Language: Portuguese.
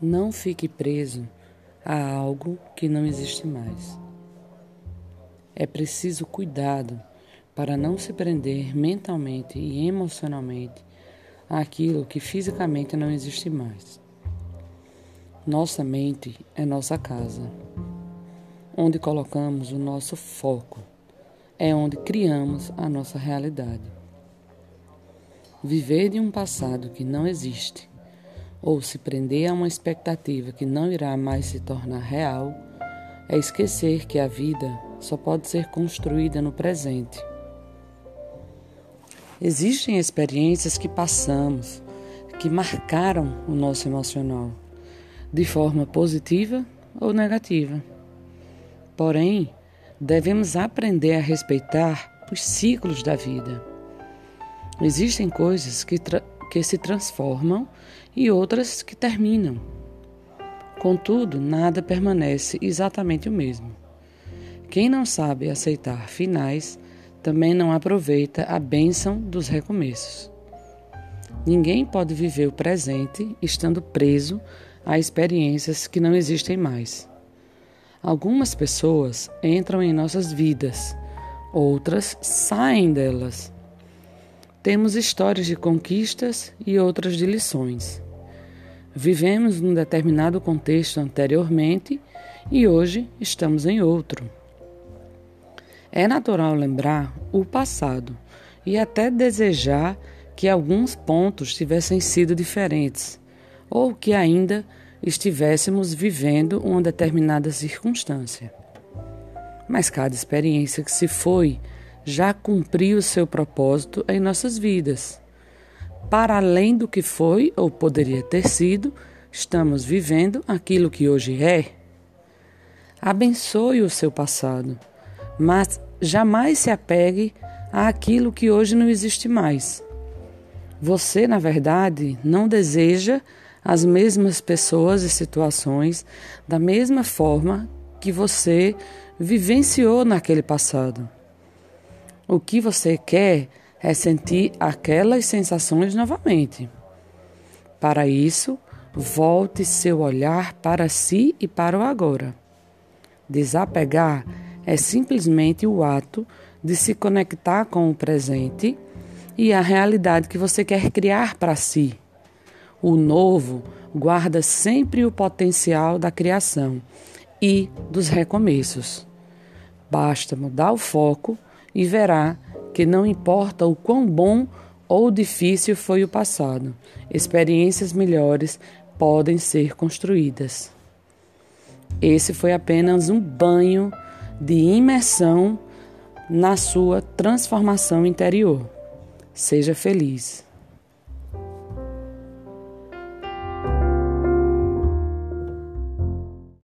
Não fique preso a algo que não existe mais. É preciso cuidado para não se prender mentalmente e emocionalmente àquilo que fisicamente não existe mais. Nossa mente é nossa casa, onde colocamos o nosso foco, é onde criamos a nossa realidade. Viver de um passado que não existe ou se prender a uma expectativa que não irá mais se tornar real, é esquecer que a vida só pode ser construída no presente. Existem experiências que passamos, que marcaram o nosso emocional, de forma positiva ou negativa. Porém, devemos aprender a respeitar os ciclos da vida. Existem coisas que que se transformam e outras que terminam. Contudo, nada permanece exatamente o mesmo. Quem não sabe aceitar finais também não aproveita a bênção dos recomeços. Ninguém pode viver o presente estando preso a experiências que não existem mais. Algumas pessoas entram em nossas vidas, outras saem delas temos histórias de conquistas e outras de lições. Vivemos num determinado contexto anteriormente e hoje estamos em outro. É natural lembrar o passado e até desejar que alguns pontos tivessem sido diferentes ou que ainda estivéssemos vivendo uma determinada circunstância. Mas cada experiência que se foi já cumpriu o seu propósito em nossas vidas. Para além do que foi ou poderia ter sido, estamos vivendo aquilo que hoje é. Abençoe o seu passado, mas jamais se apegue àquilo que hoje não existe mais. Você, na verdade, não deseja as mesmas pessoas e situações da mesma forma que você vivenciou naquele passado. O que você quer é sentir aquelas sensações novamente. Para isso, volte seu olhar para si e para o agora. Desapegar é simplesmente o ato de se conectar com o presente e a realidade que você quer criar para si. O novo guarda sempre o potencial da criação e dos recomeços. Basta mudar o foco e verá que não importa o quão bom ou difícil foi o passado, experiências melhores podem ser construídas. Esse foi apenas um banho de imersão na sua transformação interior. Seja feliz.